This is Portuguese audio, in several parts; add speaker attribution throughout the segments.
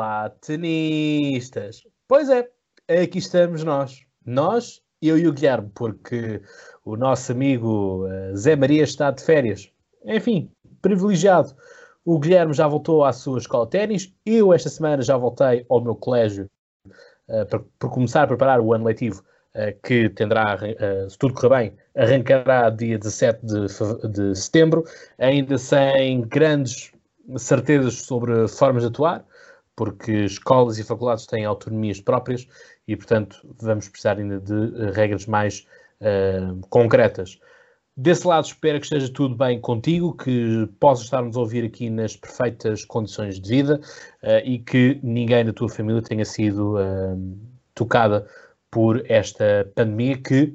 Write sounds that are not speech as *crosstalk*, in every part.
Speaker 1: Olá, tenistas! Pois é, aqui estamos nós. Nós, eu e o Guilherme, porque o nosso amigo uh, Zé Maria está de férias. Enfim, privilegiado. O Guilherme já voltou à sua escola de ténis. Eu, esta semana, já voltei ao meu colégio uh, para, para, começar a preparar o ano letivo, uh, que tenderá, se tudo correr bem, arrancará dia 17 de, de setembro, ainda sem grandes certezas sobre formas de atuar porque escolas e faculdades têm autonomias próprias e, portanto, vamos precisar ainda de uh, regras mais uh, concretas. Desse lado, espero que esteja tudo bem contigo, que possas estar-nos a ouvir aqui nas perfeitas condições de vida uh, e que ninguém da tua família tenha sido tocada por esta pandemia que,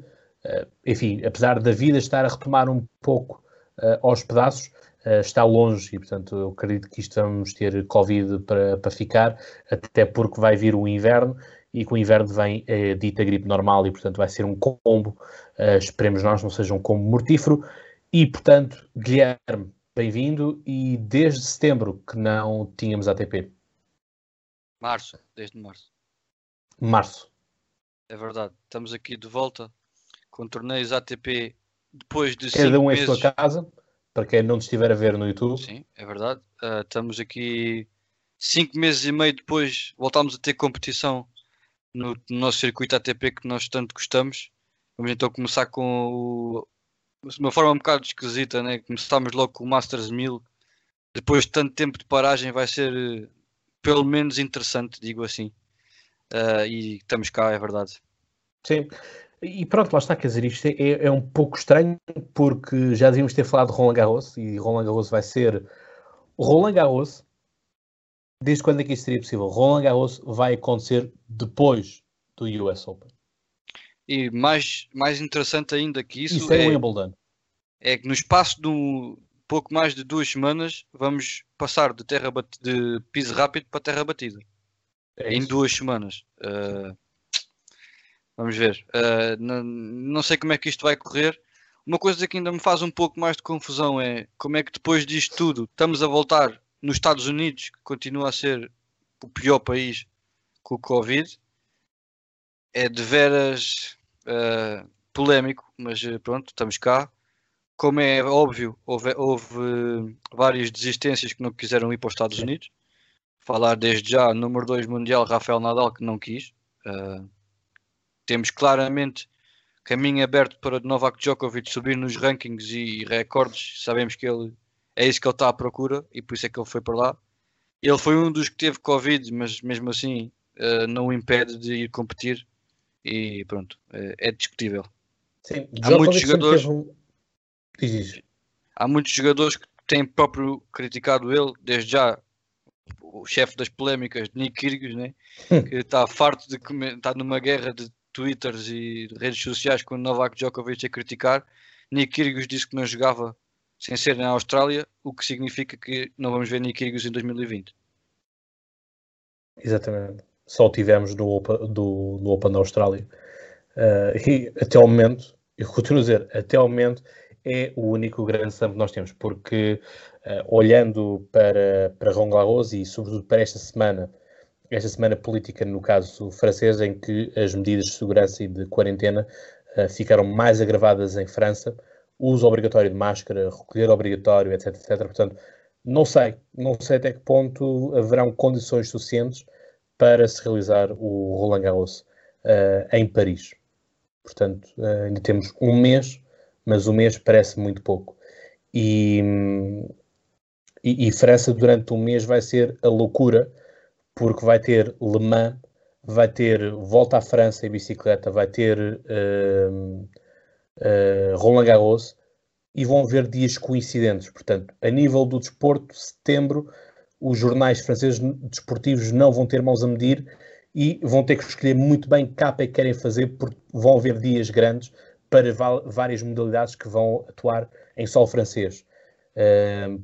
Speaker 1: enfim, apesar da vida estar a retomar um pouco aos pedaços, uh, está longe e, portanto, eu acredito que isto vamos ter Covid para, para ficar, até porque vai vir o inverno e com o inverno vem a uh, dita gripe normal e, portanto, vai ser um combo, uh, esperemos nós, não seja um combo mortífero. E, portanto, Guilherme, bem-vindo e desde setembro que não tínhamos ATP.
Speaker 2: Março, desde março.
Speaker 1: Março.
Speaker 2: É verdade, estamos aqui de volta com torneios ATP depois de
Speaker 1: Cada um
Speaker 2: meses...
Speaker 1: em sua casa para quem não estiver a ver no YouTube.
Speaker 2: Sim, é verdade. Uh, estamos aqui cinco meses e meio depois, voltámos a ter competição no, no, nosso circuito ATP que nós tanto gostamos. Vamos então começar com o, uma forma um bocado esquisita, né? Começámos logo com o Masters 1000. Depois de tanto tempo de paragem, vai ser pelo menos interessante, digo assim. Uh, e estamos cá, é verdade.
Speaker 1: Sim, e pronto, lá está, quer dizer, isto é, é, um pouco estranho porque já devíamos ter falado de Roland Garros e Roland Garros vai ser. Roland Garros, desde quando é que isto seria possível? Roland Garros vai acontecer depois do US Open.
Speaker 2: E mais, mais interessante ainda que isso,
Speaker 1: isso é, é Wimbledon.
Speaker 2: É que no espaço de um, pouco mais de duas semanas vamos passar de, terra de piso rápido para terra batida. É em duas semanas. Uh, Vamos ver. Uh, não, não sei como é que isto vai correr. Uma coisa que ainda me faz um pouco mais de confusão é como é que depois disto tudo estamos a voltar nos Estados Unidos, que continua a ser o pior país com o Covid. É de veras uh, polémico, mas uh, pronto, estamos cá. Como é óbvio, houve, houve várias desistências que não quiseram ir para os Estados Unidos. Falar desde já, número 2 mundial, Rafael Nadal, que não quis. Uh, temos claramente caminho aberto para Novak Djokovic subir nos rankings e recordes. Sabemos que ele é isso que ele está à procura e por isso é que ele foi para lá. Ele foi um dos que teve Covid, mas mesmo assim uh, não o impede de ir competir e pronto, uh, é discutível.
Speaker 1: Sim,
Speaker 2: há muitos jogadores.
Speaker 1: Um...
Speaker 2: Há muitos jogadores que têm próprio criticado ele, desde já o chefe das polémicas, Nick Kyrgios, né? que está farto de comer, está numa guerra de twitters e redes sociais com o Novak Djokovic a criticar. Nick Kyrgios disse que não jogava sem ser na Austrália, o que significa que não vamos ver Nick Kyrgios em 2020.
Speaker 1: Exatamente. Só tivemos no Open, do, no Open da Austrália. Uh, e até ao momento, eu continuo a dizer, até ao momento é o único grande slam que nós temos, porque uh, olhando para, para Roland Garros e sobretudo para esta semana, esta semana política, no caso francês, em que as medidas de segurança e de quarentena uh, ficaram mais agravadas em França, uso obrigatório de máscara, recolher obrigatório, etc, etc. Portanto, não sei, não sei até que ponto haverão condições suficientes para se realizar o Roland Garros uh, em Paris. Portanto, uh, ainda temos um mês, mas um mês parece muito pouco. E, e, e França durante um mês vai ser a loucura porque vai ter Le Mans, vai ter Volta à França em bicicleta, vai ter uh, uh, Roland Garros e vão haver dias coincidentes. Portanto, a nível do desporto, setembro, os jornais franceses desportivos não vão ter mãos a medir e vão ter que escolher muito bem que capa é que querem fazer, porque vão haver dias grandes para várias modalidades que vão atuar em solo francês.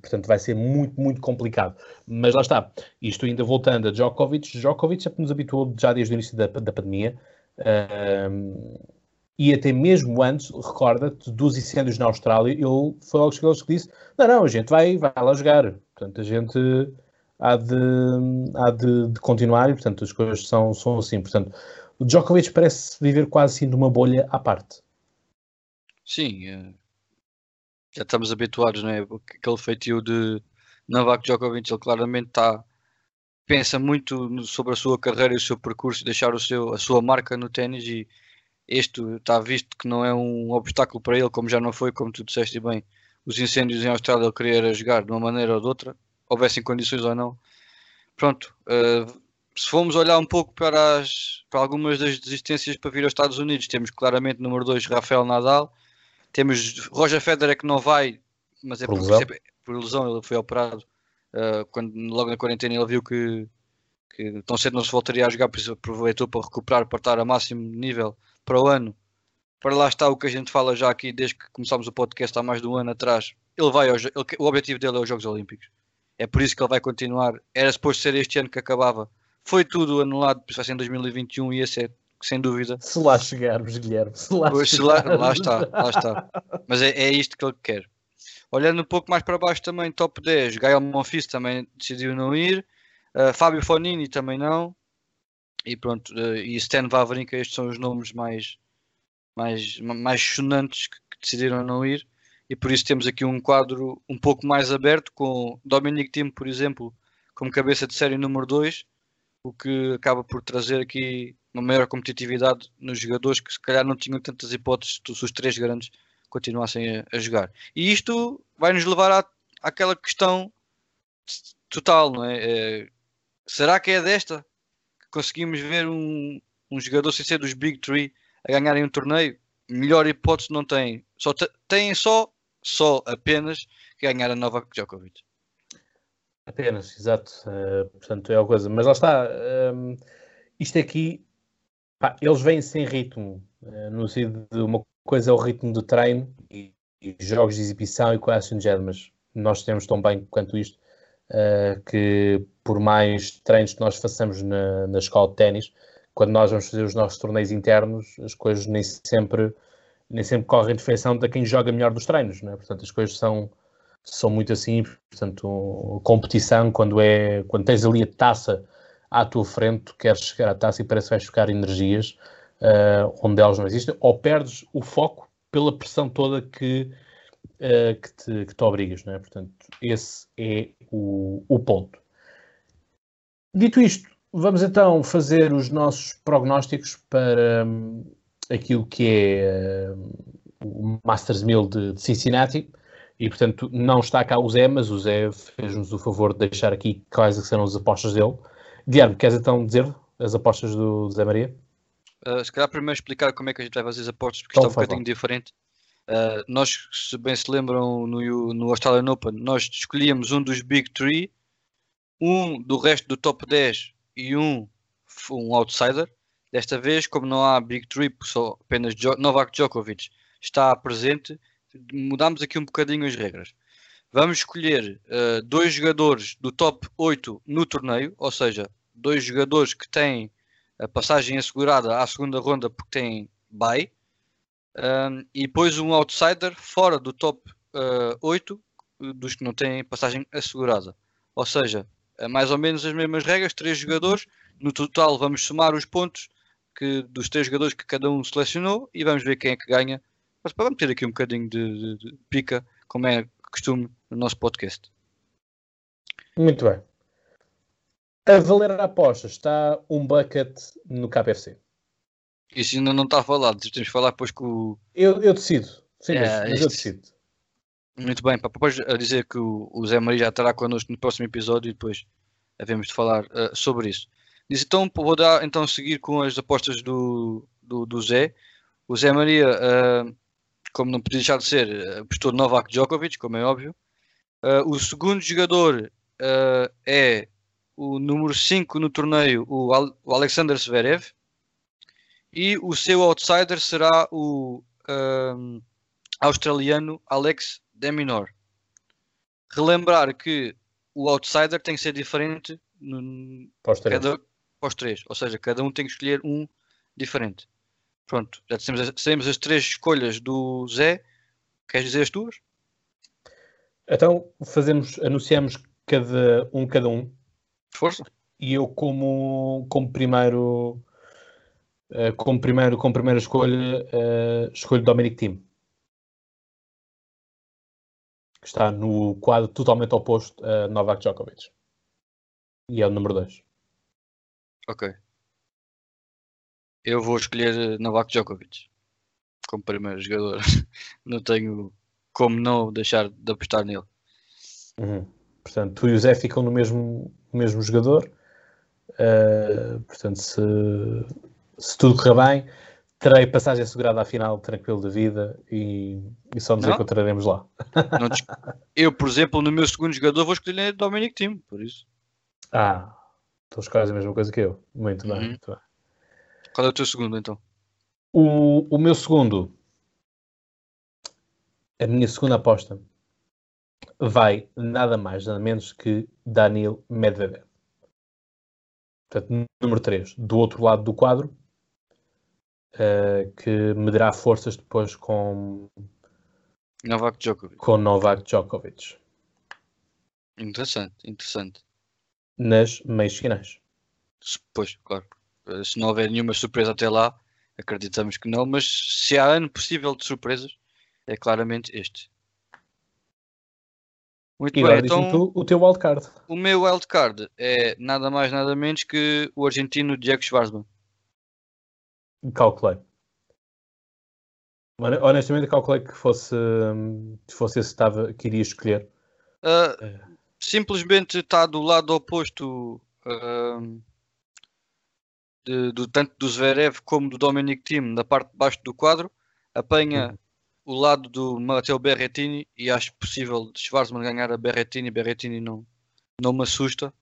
Speaker 1: Portanto, vai ser muito, muito complicado. Mas lá está, isto ainda voltando a Djokovic, Djokovic já nos habituou já desde o início da, da pandemia. Uh, e até mesmo antes, recorda-te, dos incêndios na Austrália, ele foi logo que disse: Não, não, a gente vai, vai lá jogar. Portanto, a gente há de, há de, de continuar e, portanto, as coisas são, são assim. Portanto, o Djokovic parece viver quase assim de uma bolha à parte.
Speaker 2: Sim, é. Já estamos habituados, não é? Aquele feitio de Novak Djokovic, ele claramente está pensa muito sobre a sua carreira e o seu percurso, deixar o seu, a sua marca no ténis e este está visto que não é um obstáculo para ele, como já não foi, como tu disseste bem, os incêndios em Austrália ele queria jogar de uma maneira ou de outra, houvessem condições ou não. Pronto, uh, se formos olhar um pouco para, as, para algumas das desistências para vir aos Estados Unidos, temos claramente número 2 Rafael Nadal, temos Roger Federer que não vai, mas é por, por, por ilusão, ele foi operado uh, quando logo na quarentena ele viu que, que tão cedo não se voltaria a jogar, por isso aproveitou para recuperar, para estar a máximo nível para o ano. Para lá está o que a gente fala já aqui desde que começámos o podcast há mais de um ano atrás. Ele vai aos, ele, o objetivo dele é os Jogos Olímpicos. É por isso que ele vai continuar. Era suposto ser este ano que acabava. Foi tudo anulado, vai ser em 2021 e esse é sem dúvida.
Speaker 1: Se lá chegarmos, Guilherme. Se lá,
Speaker 2: pois, se lá, lá está, lá está. Mas é, é isto que ele quer. Olhando um pouco mais para baixo também, top 10, Gael Monfils também decidiu não ir, uh, Fábio Fonini também não, e pronto, uh, e Stan Wawrinka, estes são os nomes mais, mais, mais sonantes que, que, decidiram não ir, e por isso temos aqui um quadro um pouco mais aberto, com Dominic Thiem, por exemplo, como cabeça de série número 2, o que acaba por trazer aqui uma maior competitividade nos jogadores que se calhar não tinham tantas hipóteses se os três grandes continuassem a, a jogar. E isto vai nos levar à, àquela questão total, não é? é? Será que é desta que conseguimos ver um, um jogador sem ser dos Big Three a ganharem um torneio? Melhor hipótese não tem. Só têm só, só apenas ganhar a Novak Djokovic.
Speaker 1: Apenas, exato. Uh, portanto, é a coisa. Mas lá está. Um, ehm, isto aqui, pá, eles vêm sem ritmo. Uh, no sentido de uma coisa é o ritmo do treino e, e jogos de exibição e coisas assim género, mas nós temos tão bem quanto isto uh, que por mais treinos que nós façamos na, na escola de ténis, quando nós vamos fazer os nossos torneios internos, as coisas nem sempre, nem sempre correm de feição de quem joga melhor dos treinos, né? portanto as coisas são, são muito assim, portanto competição, quando, é, quando tens ali a taça à tua frente, tu queres chegar à taça e parece que vais ficar energias, uh, onde elas não existem, ou perdes o foco pela pressão toda que, uh, que, te, que te obrigas, não é? Portanto, esse é o, o ponto. Dito isto, vamos então fazer os nossos prognósticos para um, aquilo que é uh, o Masters 1000 de, de, Cincinnati. E, portanto, não está cá o Zé, mas o Zé fez-nos o favor de deixar aqui quais é serão as apostas dele. Guilherme, queres então dizer as apostas do Zé Maria?
Speaker 2: Uh, se calhar primeiro explicar como é que a gente vai fazer as apostas, porque então, está um bocadinho diferente. Uh, nós, se bem se lembram, no, no Australian Open, nós escolhíamos um dos Big Three, um do resto do top 10 e um, um outsider. Desta vez, como não há Big Three, só apenas jo Novak Djokovic está presente, mudamos aqui um bocadinho as regras. Vamos escolher uh, dois jogadores do top 8 no torneio, ou seja, dois jogadores que têm a passagem assegurada à segunda ronda porque tem bye. Um, e depois um outsider fora do top uh, 8 dos que não têm passagem assegurada. Ou seja, é mais ou menos as mesmas regras, três jogadores. No total vamos somar os pontos que, dos três jogadores que cada um selecionou e vamos ver quem é que ganha. Mas vamos ter aqui um bocadinho de, de, de pica, como é costume no nosso podcast.
Speaker 1: Muito bem. A valer a aposta está um bucket no KFC.
Speaker 2: Isso ainda não está falado, temos de falar depois com o.
Speaker 1: Eu, eu decido, sim, é, mas, eu decido.
Speaker 2: Muito bem, para depois a dizer que o, o Zé Maria já estará connosco no próximo episódio e depois havemos de falar uh, sobre isso. Diz, então vou dar então seguir com as apostas do, do, do Zé. O Zé Maria, uh, como não podia deixar de ser, apostou Novak Djokovic, como é óbvio. Uh, o segundo jogador é o número 5 no torneio, o, o Alexander Zverev, e o seu outsider será o um, australiano Alex Deminor. Relembrar que o outsider tem que ser diferente no,
Speaker 1: para, os cada,
Speaker 2: para os três, ou seja, cada um tem que escolher um diferente. Pronto, já temos as três escolhas do Zé. Queres dizer as tuas?
Speaker 1: Então fazemos, anunciamos cada um cada um
Speaker 2: Força.
Speaker 1: E eu como, como primeiro uh, como primeiro como primeira escolha uh, escolho Dominic Thiem. Que está no quadro totalmente oposto a Novak Djokovic. E é o número 2.
Speaker 2: Ok. Eu vou escolher Novak Djokovic como primeiro jogador. *laughs* não tenho como não deixar de apostar nele.
Speaker 1: Uhum. Portanto, tu e o Zé ficam no mesmo, mesmo jogador. Uh, portanto, se, se tudo correr bem, terei passagem assegurada à final tranquilo da vida e, e só nos não? encontraremos lá. *laughs*
Speaker 2: eu, por exemplo, no meu segundo jogador vou escolher Dominic Tim, por isso.
Speaker 1: Ah, tu escolhes a mesma coisa que eu. Muito bem, uhum. muito bem.
Speaker 2: Qual é o teu segundo então?
Speaker 1: O, o meu segundo, a minha segunda aposta, vai nada mais, nada menos que Daniel Medvedev. Portanto, número 3, do outro lado do quadro, uh, que medirá forças depois com
Speaker 2: Novak Djokovic.
Speaker 1: Com Novak Djokovic.
Speaker 2: Interessante, interessante.
Speaker 1: Nas meias finais.
Speaker 2: Pois, claro. Se não houver nenhuma surpresa até lá, acreditamos que não, mas se há ano possível de surpresas, é claramente este.
Speaker 1: Muito e bem, então tu, o teu wildcard.
Speaker 2: O meu wildcard é nada mais nada menos que o argentino Diego Schwarzman.
Speaker 1: Calculei. Honestamente, calculei que fosse, fosse esse que, estava, que iria escolher.
Speaker 2: Uh. Simplesmente está do lado oposto uh, de, do, tanto do Zverev como do Dominic Thiem na parte de baixo do quadro. Apanha uhum o lado do Matteo Berrettini e acho possível Schwarzman ganhar a Berrettini. Berrettini não, não me assusta.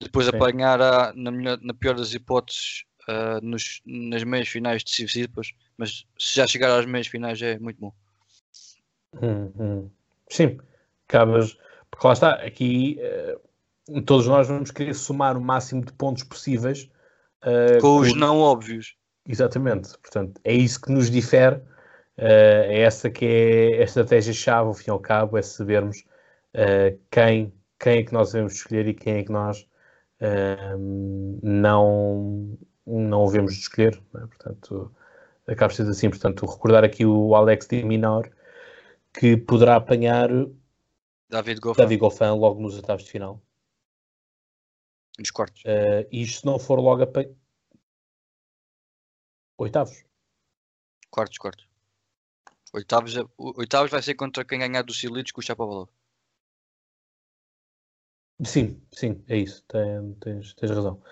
Speaker 2: Depois Sim. apanhar a, na, melhor, na pior das hipóteses uh, nos, nas meias finais decisivas, mas se já chegar às meias finais é muito bom.
Speaker 1: Hum, hum. Sim, acabas. Porque lá está, aqui uh, todos nós vamos querer somar o máximo de pontos possíveis
Speaker 2: uh, com os não óbvios.
Speaker 1: Exatamente, portanto, é isso que nos difere Uh, é essa que é a estratégia-chave, ao fim e ao cabo, é sabermos uh, quem, quem é que nós devemos escolher e quem é que nós não, não devemos escolher. É? Portanto, acaba sendo assim. Portanto, recordar aqui o Alex de Minor, que poderá apanhar
Speaker 2: David Goffin,
Speaker 1: David Goffin logo nos oitavos de final.
Speaker 2: Nos quartos.
Speaker 1: Uh, e se não for logo a... Oitavos.
Speaker 2: Quartos, quartos. Oitavos, oitavos vai ser contra quem ganhar do Silitos com o Chapovalov.
Speaker 1: Sim, sim, é isso. Tens, tens, tens razão.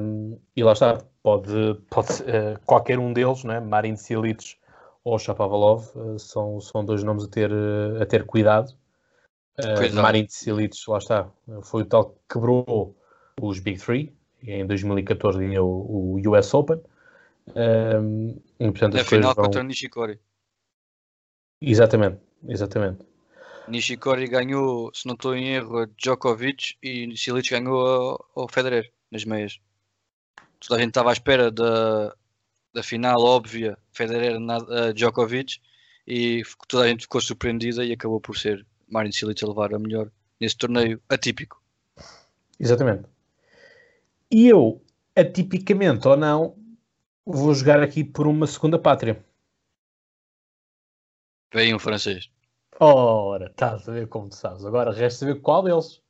Speaker 1: Um, e lá está, pode, pode uh, qualquer um deles, né? Marin Silic ou Chapovalov, uh, são, são dois nomes a ter, a ter cuidado. Uh, Marin Silic, lá está, foi o tal que quebrou os Big Three. em 2014 ganhou o, US Open. Um,
Speaker 2: e, portanto, Na final vão... contra o Nishikori.
Speaker 1: Exatamente, exatamente.
Speaker 2: Nishikori ganhou, se não estou em erro, a Djokovic e Silic ganhou ao Federer nas meias. Toda a gente estava à espera da, da final óbvia Federer-Djokovic e toda a gente ficou surpreendida e acabou por ser Marin Cilic a levar a melhor nesse torneio atípico.
Speaker 1: Exatamente. E eu, atipicamente ou não, vou jogar aqui por uma segunda pátria.
Speaker 2: Vem um francês.
Speaker 1: Ora, estás a ver como sabes. Agora resta saber qual deles.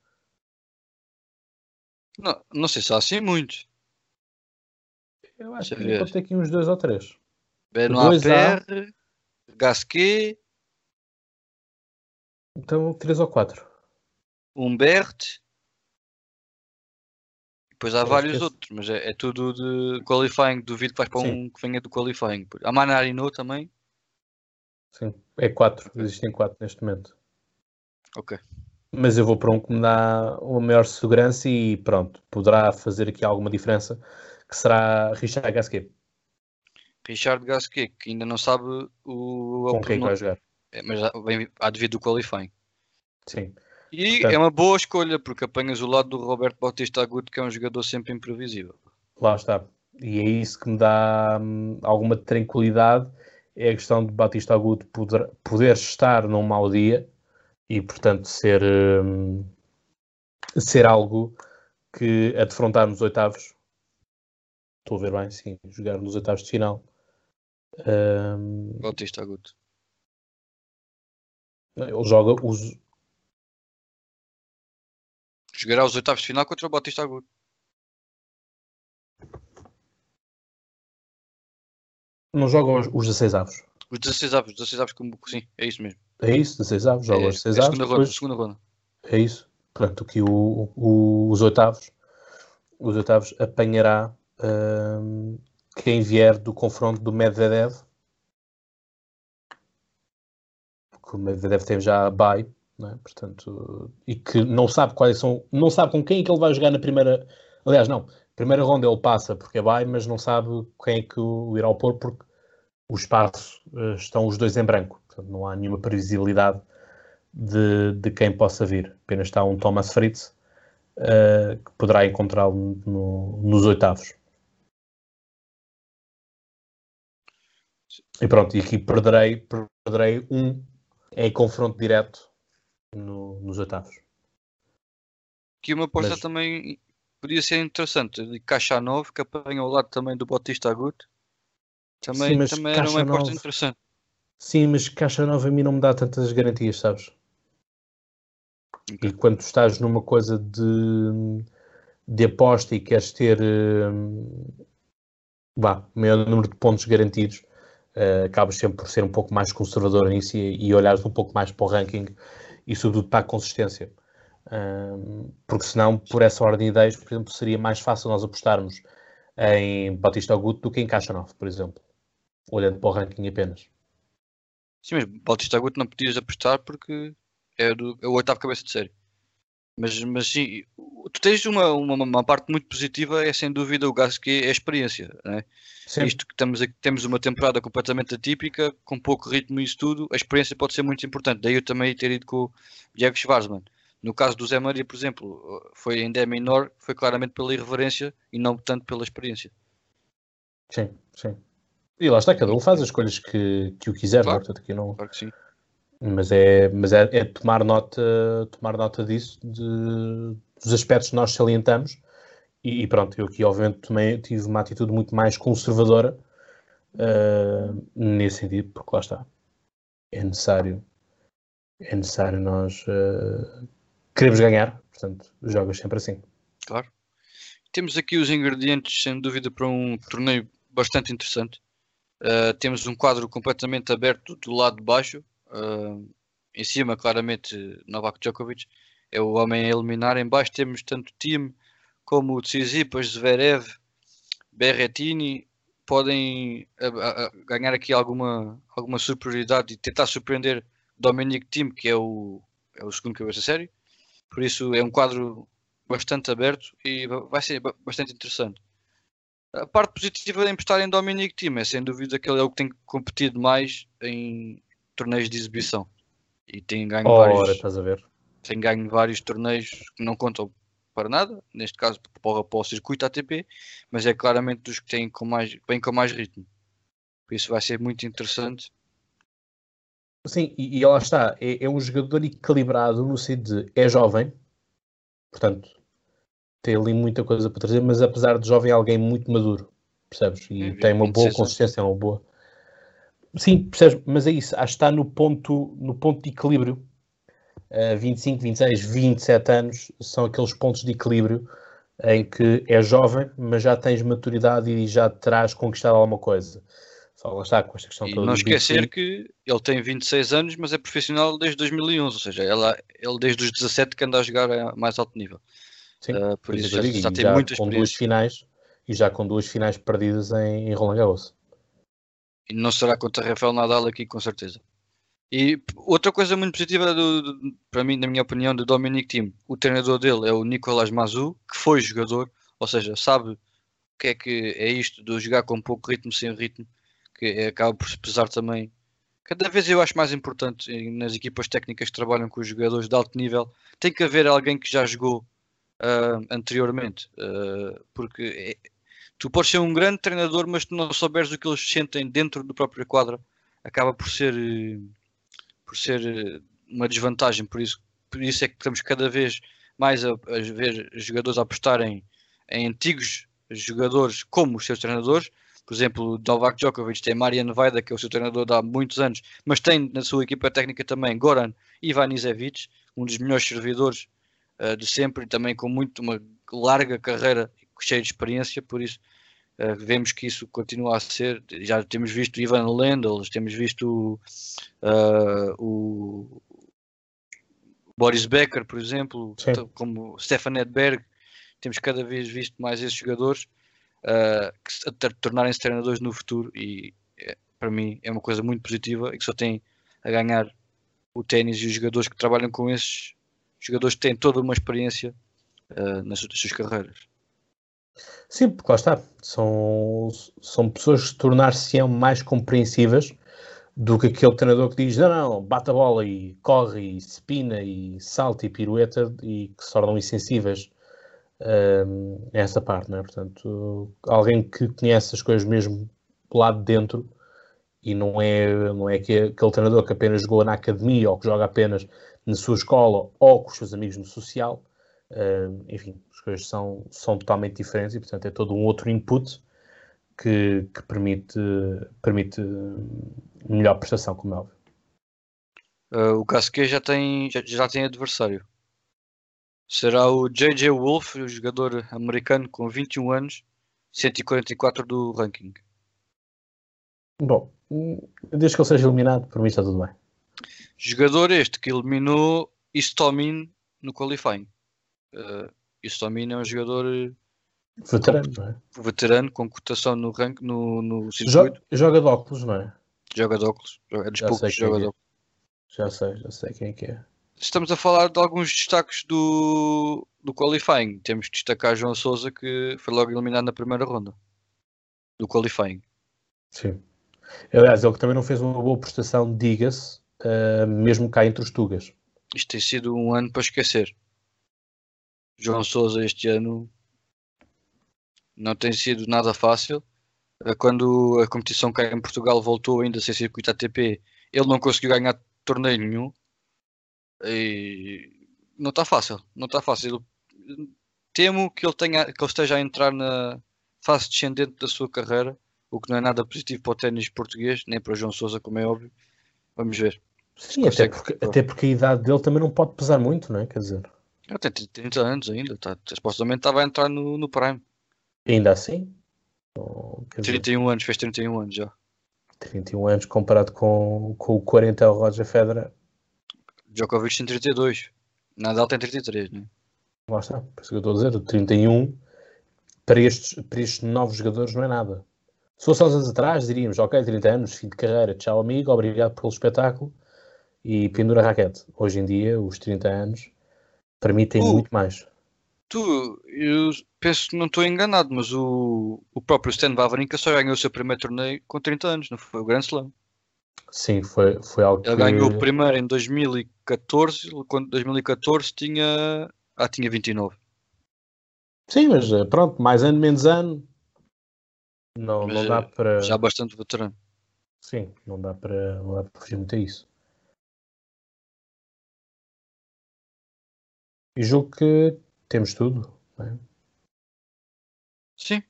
Speaker 2: Não, não sei se há assim muitos.
Speaker 1: Eu acho Deixa que pode ter aqui uns dois ou três.
Speaker 2: Benoit Perre, Gasquet.
Speaker 1: Então, três ou quatro.
Speaker 2: Humbert. Depois há vários outros, mas é, é, tudo de qualifying. Duvido que vais para Sim. um que venha do qualifying. A Manarino também.
Speaker 1: Sim, é 4, existem 4 neste momento.
Speaker 2: Ok.
Speaker 1: Mas eu vou para um que me dá uma maior segurança e pronto, poderá fazer aqui alguma diferença, que será Richard Gasquet.
Speaker 2: Richard Gasquet, que ainda não sabe o...
Speaker 1: Com quem vai jogar.
Speaker 2: É, mas vem, há devido do qualifying.
Speaker 1: Sim.
Speaker 2: E Portanto, é uma boa escolha, porque apanhas o lado do Roberto Bautista Agudo, que é um jogador sempre imprevisível.
Speaker 1: Lá está. E é isso que me dá hum, alguma tranquilidade é a questão de Batista Agudo poder, poder estar num mau dia e, portanto, ser, um, ser algo que a defrontar nos oitavos. Estou a ver bem, sim, jogar nos oitavos de final. Um,
Speaker 2: Bautista Agudo.
Speaker 1: Ele joga os.
Speaker 2: Jogará os oitavos de final contra o Bautista Agudo.
Speaker 1: Não joga os, os 16 avos.
Speaker 2: Os 16 avos, 16 avos como sim, é isso mesmo.
Speaker 1: É isso, 16 avos, joga
Speaker 2: É,
Speaker 1: os 16
Speaker 2: é
Speaker 1: avos.
Speaker 2: segunda ronda,
Speaker 1: depois-
Speaker 2: segunda ronda.
Speaker 1: É isso. Portanto, aqui o, o- os oitavos, os oitavos apanhará hum, quem vier do confronto do Medvedev. Porque o Medvedev tem já a bye, é? portanto, e que não sabe quais são, não sabe com quem é que ele vai jogar na primeira. Aliás, não, primeira ronda ele passa porque é bye, mas não sabe quem é que o irá opor porque o espaço eh, estão os dois em branco. Portanto, não há nenhuma previsibilidade de, de quem possa vir. Apenas está um Thomas Fritz eh, que poderá encontrá-lo no- nos oitavos. E pronto, e aqui perderei, perderei um em confronto direto no- nos oitavos.
Speaker 2: Aqui uma aposta
Speaker 1: Mas-
Speaker 2: também podia ser interessante. De Caixa 9, que apanha ao lado também do Bautista Agudo. Também,
Speaker 1: Sim, mas
Speaker 2: também era uma aposta
Speaker 1: 9.
Speaker 2: interessante.
Speaker 1: Sim, mas Caixa Nova a mim não me dá tantas garantias, sabes? E quando estás numa coisa de, de aposta e queres ter hum, vá, maior número de pontos garantidos, eh, acabas sempre por ser um pouco mais conservador nisso e, e olhares um pouco mais para o ranking e sobretudo para a consistência. Hum, porque senão, por essa ordem de ideias, por exemplo, seria mais fácil nós apostarmos em Batista Agudo do que em Caixa 9, por exemplo, olhando para o ranking apenas.
Speaker 2: Sim, mas Bautista Agudo não podias apostar porque é, do, é o oitavo cabeça de série. Mas, mas sim, tu tens uma, uma, uma parte muito positiva, é sem dúvida o gasto que é a experiência. Né?
Speaker 1: Sim,
Speaker 2: Isto que estamos aqui, temos uma temporada completamente atípica, com pouco ritmo e isso tudo, a experiência pode ser muito importante. Daí eu também ter ido com o Diego Schwarzman. No caso do Zé Maria, por exemplo, foi em Dé menor, foi claramente pela irreverência e não tanto pela experiência.
Speaker 1: sim, sim. E lá está, cada um faz as escolhas que, que o quiser,
Speaker 2: Claro.
Speaker 1: é? Portanto, aqui não,
Speaker 2: Claro que sim.
Speaker 1: Mas é, mas é, é tomar nota, tomar nota disso, de- dos aspectos que nós salientamos. E, e pronto, eu aqui obviamente também tive uma atitude muito mais conservadora ah, nesse sentido, porque lá está. É necessário, é necessário nós ah, queremos ganhar, portanto, jogas sempre assim.
Speaker 2: Claro. Temos aqui os ingredientes, sem dúvida, para um torneio bastante interessante. Uh, temos um quadro completamente aberto do lado de baixo. Uh, em cima, claramente, Novak Djokovic é o homem a eliminar. Em baixo temos tanto Tim como o Tsitsipas, Zverev, Berrettini. Podem ganhar aqui alguma, alguma superioridade e tentar surpreender Dominic Thiem, que é o, é o segundo cabeça série. Por isso é um quadro bastante aberto e va- vai ser ba- bastante interessante. A parte positiva em apostar em Dominic Thiem é sem dúvida que ele é o que tem competido mais em torneios de exibição e tem ganho,
Speaker 1: Ora,
Speaker 2: vários,
Speaker 1: estás a ver?
Speaker 2: tem ganho vários torneios que não contam para nada, neste caso para, para o circuito ATP, mas é claramente dos que têm com mais, bem com mais ritmo. Por isso vai ser muito interessante.
Speaker 1: Sim, e, e lá está, é, é um jogador equilibrado no sentido de é jovem, portanto, tem ali muita coisa para trazer, mas apesar de jovem, é alguém muito maduro, percebes? E
Speaker 2: É,
Speaker 1: tem uma
Speaker 2: 26
Speaker 1: boa
Speaker 2: anos.
Speaker 1: consistência, é uma boa. Sim, percebes? Mas é isso, acho que está no ponto, no ponto de equilíbrio. Uh, 25, 26, 27 anos são aqueles pontos de equilíbrio em que é jovem, mas já tens maturidade e já terás conquistado alguma coisa. Só lá está com esta questão
Speaker 2: E
Speaker 1: toda
Speaker 2: não esquecer que ele tem 26 anos, mas é profissional desde 2011, ou seja, ela, ele desde os 17 que anda a jogar a mais alto nível.
Speaker 1: Sim,
Speaker 2: Uh, por isso já,
Speaker 1: digo,
Speaker 2: já tem
Speaker 1: já
Speaker 2: muita
Speaker 1: com duas
Speaker 2: experiência.
Speaker 1: finais e já com duas finais perdidas em, em Roland Garros.
Speaker 2: E não será contra Rafael Nadal aqui, com certeza. E outra coisa muito positiva, do, do- para mim, na minha opinião, do Dominic Thiem, o treinador dele é o Nicolas Mazou, que foi jogador, ou seja, sabe o que é que é isto de jogar com pouco ritmo, sem ritmo, que é- acaba por pesar também. Cada vez eu acho mais importante nas equipas técnicas que trabalham com os jogadores de alto nível, tem que haver alguém que já jogou ah, anteriormente, ah, porque é- tu podes ser um grande treinador, mas tu não souberes o que eles sentem dentro do próprio quadra, acaba por ser eh, por ser eh, uma desvantagem. Por isso, por isso é que estamos cada vez mais a, a ver jogadores a apostarem em antigos jogadores como os seus treinadores. Por exemplo, Novak Djokovic tem Marian Vaida, que é o seu treinador há muitos anos, mas tem na sua equipa técnica também Goran Ivanisevic, um dos melhores servidores uh, de sempre e também com muito uma larga carreira cheia de experiência, por isso uh, vemos que isso continua a ser. Já temos visto Ivan Lendl, temos visto uh, o Boris Becker, por exemplo, Sim. como Stefan Edberg, temos cada vez visto mais esses jogadores uh, que tornarem-se treinadores no futuro e é, para mim é uma coisa muito positiva e que só tem a ganhar o ténis e os jogadores que trabalham com esses jogadores que têm toda uma experiência uh, nas, nas suas carreiras.
Speaker 1: Sim, porque lá está. São, são pessoas que tornar-se-ão mais compreensivas do que aquele treinador que diz não, não, bate a bola e corre e spina e salta e pirueta e que se tornam insensíveis um, essa parte, não é? Portanto, alguém que conhece as coisas mesmo lá de dentro e não é, não é que aquele treinador que apenas jogou na academia ou que joga apenas na sua escola ou com os seus amigos no social, um, enfim, as coisas são, são totalmente diferentes e, portanto, é todo um outro input que, que permite, permite melhor prestação, como é óbvio.
Speaker 2: Uh, o Gasquet já tem, já, já tem adversário. Será o J.J. Wolf, o jogador americano com 21 anos, 144 do ranking.
Speaker 1: Bom, desde que ele seja eliminado, por mim está tudo bem.
Speaker 2: Jogador este que eliminou Istomin no qualifying. Uh, Istomin é um jogador
Speaker 1: Veterano, com, é?
Speaker 2: Veterano, com cotação no rank, no, no
Speaker 1: circuito. Joga, de óculos, não é?
Speaker 2: Joga de óculos. É dos poucos que joga de é. óculos.
Speaker 1: Já sei, já sei quem é que é.
Speaker 2: Estamos a falar de alguns destaques do, do qualifying. Temos que destacar João Souza, que foi logo eliminado na primeira ronda do qualifying.
Speaker 1: Sim. Aliás, ele também não fez uma boa prestação, diga-se, uh, mesmo cá entre os Tugas.
Speaker 2: Isto tem sido um ano para esquecer. João Souza este ano não tem sido nada fácil. Eh, quando a competição cá em Portugal voltou ainda sem circuito ATP, ele não conseguiu ganhar torneio nenhum. E não está fácil, não está fácil. Temo que ele, tenha, que ele esteja a entrar na fase descendente da sua carreira, o que não é nada positivo para o ténis português, nem para o João Sousa, como é óbvio. Vamos ver.
Speaker 1: Sim, até porque, até porque a idade dele também não pode pesar muito, não é? Quer dizer,
Speaker 2: ele tem 30 anos ainda, tá, supostamente estava a entrar no, no Prime.
Speaker 1: Ainda assim?
Speaker 2: Ou, 31 dizer, anos, fez 31 anos já.
Speaker 1: 31 anos comparado com, com o 40 é o Roger Federer.
Speaker 2: Djokovic tem 32. Nadal tem 33, né?
Speaker 1: Lá está, por isso que eu estou a dizer, 31 para estes, para estes novos jogadores não é nada. Se fosse anos atrás, diríamos, ok, 30 anos, fim de carreira, tchau amigo, obrigado pelo espetáculo e pendura a raquete. Hoje em dia, os 30 anos permitem uh, muito mais.
Speaker 2: Tu, eu penso que não estou enganado, mas o, o próprio Stan Wawrinka só ganhou o seu primeiro torneio com 30 anos, não foi? O Grand Slam.
Speaker 1: Sim, foi, foi algo
Speaker 2: Ele que... ganhou o primeiro em 2014, quando 2014 tinha... Ah, tinha 29.
Speaker 1: Sim, mas eh, pronto, mais ano, menos ano. Não, não dá eh, para...
Speaker 2: Já bastante veterano.
Speaker 1: Sim, não dá para, não dá para fugir muito a isso. E julgo que temos tudo. Não é?
Speaker 2: Sim.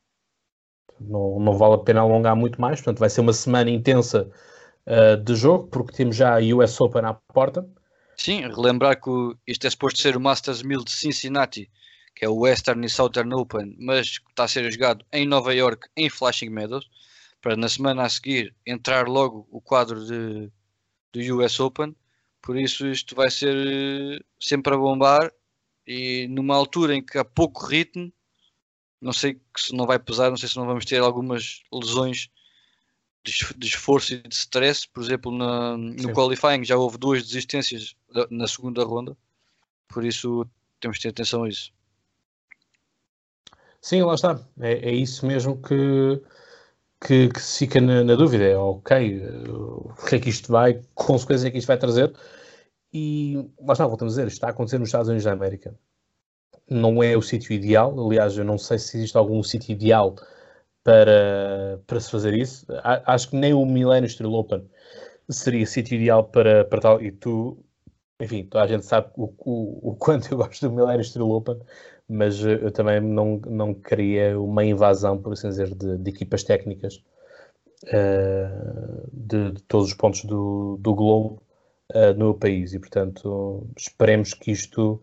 Speaker 1: Não, não vale a pena alongar muito mais. Portanto, vai ser uma semana intensa uh, de jogo, porque temos já a US Open à porta.
Speaker 2: Sim, relembrar que isto é suposto ser o Masters 1000 de Cincinnati, que é o Western e Southern Open, mas está a ser jogado em Nova York, em Flashing Meadows, para na semana a seguir entrar logo o quadro de, do US Open. Por isso, isto vai ser eh, sempre a bombar e numa altura em que há pouco ritmo, não sei se não vai pesar, não sei se não vamos ter algumas lesões de, esforço e de stress. Por exemplo, na, no qualifying já houve duas desistências na segunda ronda, por isso temos de ter atenção a isso.
Speaker 1: Sim, lá está. É, é isso mesmo que, que, que, fica na, na, dúvida. É ok, o que é que isto vai, que consequências é que isto vai trazer e lá está, voltamos a dizer, está a acontecer nos Estados Unidos da América. Não é o sítio ideal, aliás, eu não sei se existe algum sítio ideal para, para se fazer isso. Acho que nem o Millennium Street Open seria sítio ideal para, para tal. E tu, enfim, toda a gente sabe o, o, o quanto eu gosto do Millennium Steel Open, mas eu também não, não queria uma invasão, por assim dizer, de, de equipas técnicas uh, de, de, todos os pontos do, do globo uh, no país. E, portanto, esperemos que isto,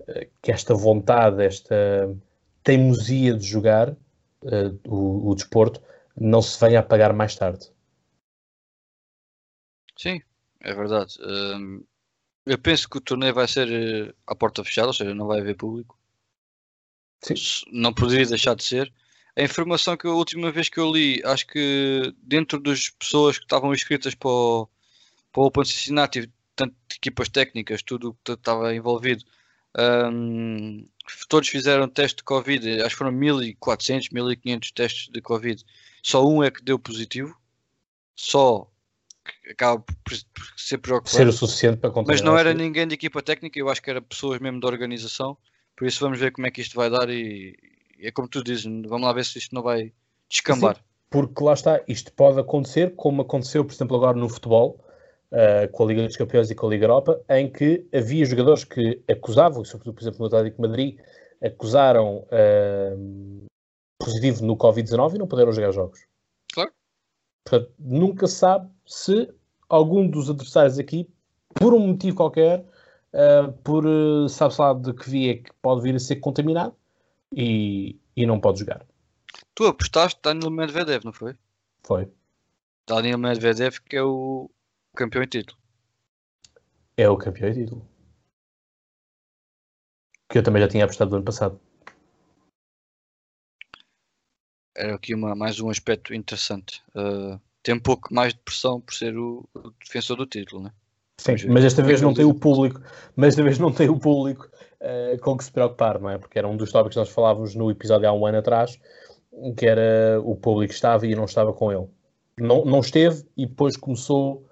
Speaker 1: uh, que esta vontade, esta teimosia de jogar o, o desporto, não se venha a apagar mais tarde.
Speaker 2: Sim, é verdade. Um, eu penso que o torneio vai ser uh, à porta fechada, ou seja, não vai haver público. Sim. Não poderia deixar de ser. A informação que a última vez que eu li, acho que dentro das pessoas que estavam inscritas para o, para o Open Cincinnati, tanto equipas técnicas, tudo que estava envolvido, um, todos fizeram teste de Covid, acho que foram 1400, 1500 testes de Covid. Só um é que deu positivo. Só acaba por, ser preocupante.
Speaker 1: Ser o suficiente para
Speaker 2: Mas não era ninguém de equipa técnica, eu acho que era pessoas mesmo da organização. Por isso vamos ver como é que isto vai dar e, e é como tu dizes, vamos lá ver se isto não vai descambar. Sim,
Speaker 1: porque lá está, isto pode acontecer, como aconteceu, por exemplo, agora no futebol, uh, com a Liga dos Campeões e com a Liga Europa, em que havia jogadores que acusavam, sobretudo, por exemplo, no Atlético de Madrid, acusaram uh, positivo no Covid-19 e não puderam jogar jogos.
Speaker 2: Claro.
Speaker 1: Portanto, nunca se sabe se algum dos adversários aqui, por um motivo qualquer, uh, por sabe-se lá de que via que pode vir a ser contaminado e, e não pode jogar.
Speaker 2: Tu apostaste Daniel Medvedev, não foi?
Speaker 1: Foi.
Speaker 2: Daniel Medvedev que é o campeão em título.
Speaker 1: É o campeão em título. Que eu também já tinha apostado no ano passado.
Speaker 2: Era aqui uma, mais um aspecto interessante. Uh, tem um pouco mais de pressão por ser o, o defensor do título, né?
Speaker 1: Sim, mas esta vez não tem o público, mas desta vez não tem o público uh, com que se preocupar, não é? Porque era um dos tópicos que nós falávamos no episódio há um ano atrás, que era o público estava e não estava com ele. Não, não esteve e depois começou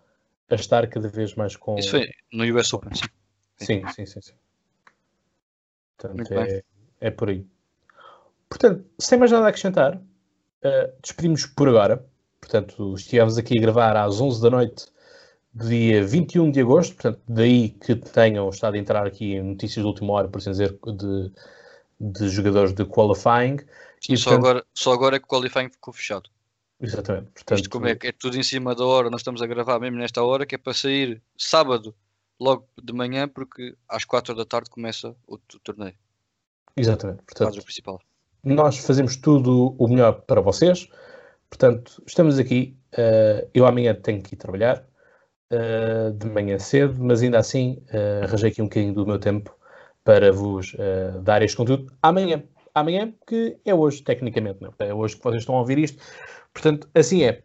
Speaker 1: a estar cada vez mais com.
Speaker 2: Isso foi no US Open, sim.
Speaker 1: Sim, sim, sim. sim. Portanto, é, é, por aí. Portanto, sem mais nada a acrescentar, uh, despedimos por agora. Portanto, estivemos aqui a gravar às 11 da noite do dia 21 de agosto, portanto, daí que tenham estado a entrar aqui notícias de última hora, por assim dizer, de, de jogadores de qualifying.
Speaker 2: E, só, portanto, agora, só agora é que o qualifying ficou fechado.
Speaker 1: Exatamente. Portanto,
Speaker 2: Isto como é, é tudo em cima da hora, nós estamos a gravar mesmo nesta hora, que é para sair sábado, logo de manhã, porque às 4 da tarde começa o, o torneio.
Speaker 1: Exatamente. Portanto, o principal. Nós fazemos tudo o melhor para vocês. Portanto, estamos aqui. Uh, eu amanhã tenho que ir trabalhar uh, de manhã cedo, mas ainda assim uh, arranjei aqui um bocadinho do meu tempo para vos dar este conteúdo amanhã. Amanhã, que é hoje, tecnicamente, é? é hoje que vocês estão a ouvir isto. Portanto, assim é.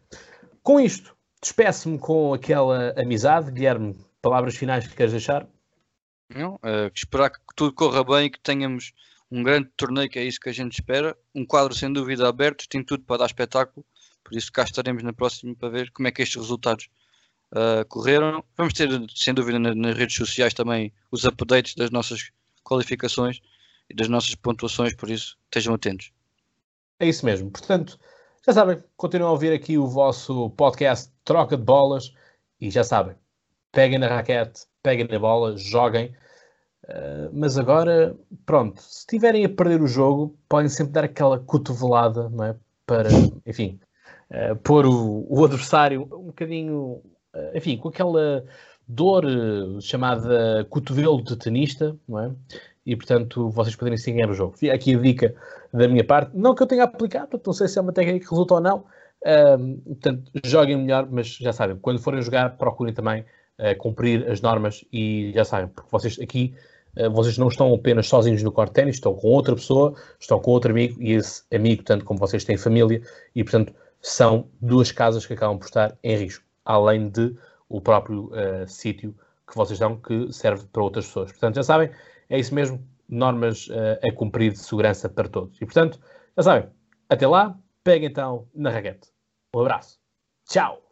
Speaker 1: Com isto, despeço-me com aquela amizade. Guilherme, palavras finais que queres deixar?
Speaker 2: Não, esperar que tudo corra bem e que tenhamos um grande torneio, que é isso que a gente espera. Um quadro sem dúvida aberto, tem tudo para dar espetáculo. Por isso cá estaremos na próxima para ver como é que estes resultados uh, correram. Vamos ter, sem dúvida, nas, nas redes sociais também os updates das nossas qualificações e das nossas pontuações, por isso estejam atentos.
Speaker 1: É isso mesmo. Portanto, já sabem, continuam a ouvir aqui o vosso podcast Troca de Bolas e já sabem, peguem na raquete, peguem na bola, joguem. Uh, mas agora, pronto, se estiverem a perder o jogo, podem sempre dar aquela cotovelada, não é? Para, enfim, uh, pôr o, o adversário um bocadinho eh, enfim, com aquela dor chamada cotovelo de tenista, não é? E portanto vocês poderem sim ganhar o jogo. Aqui a dica da minha parte, não que eu tenha aplicado, não sei se é uma técnica que resulta ou não. Um, portanto, joguem melhor, mas já sabem, quando forem jogar, procurem também uh, cumprir as normas e já sabem, porque vocês aqui uh, vocês não estão apenas sozinhos no corte de ténis, estão com outra pessoa, estão com outro amigo e esse amigo, tanto como vocês têm família, e portanto são duas casas que acabam por estar em risco além de o próprio uh, sítio que vocês dão que serve para outras pessoas. Portanto, já sabem, é isso mesmo, normas uh, a cumprir de segurança para todos. E portanto, já sabem, até lá, peguem então na raquete. Um abraço. Tchau!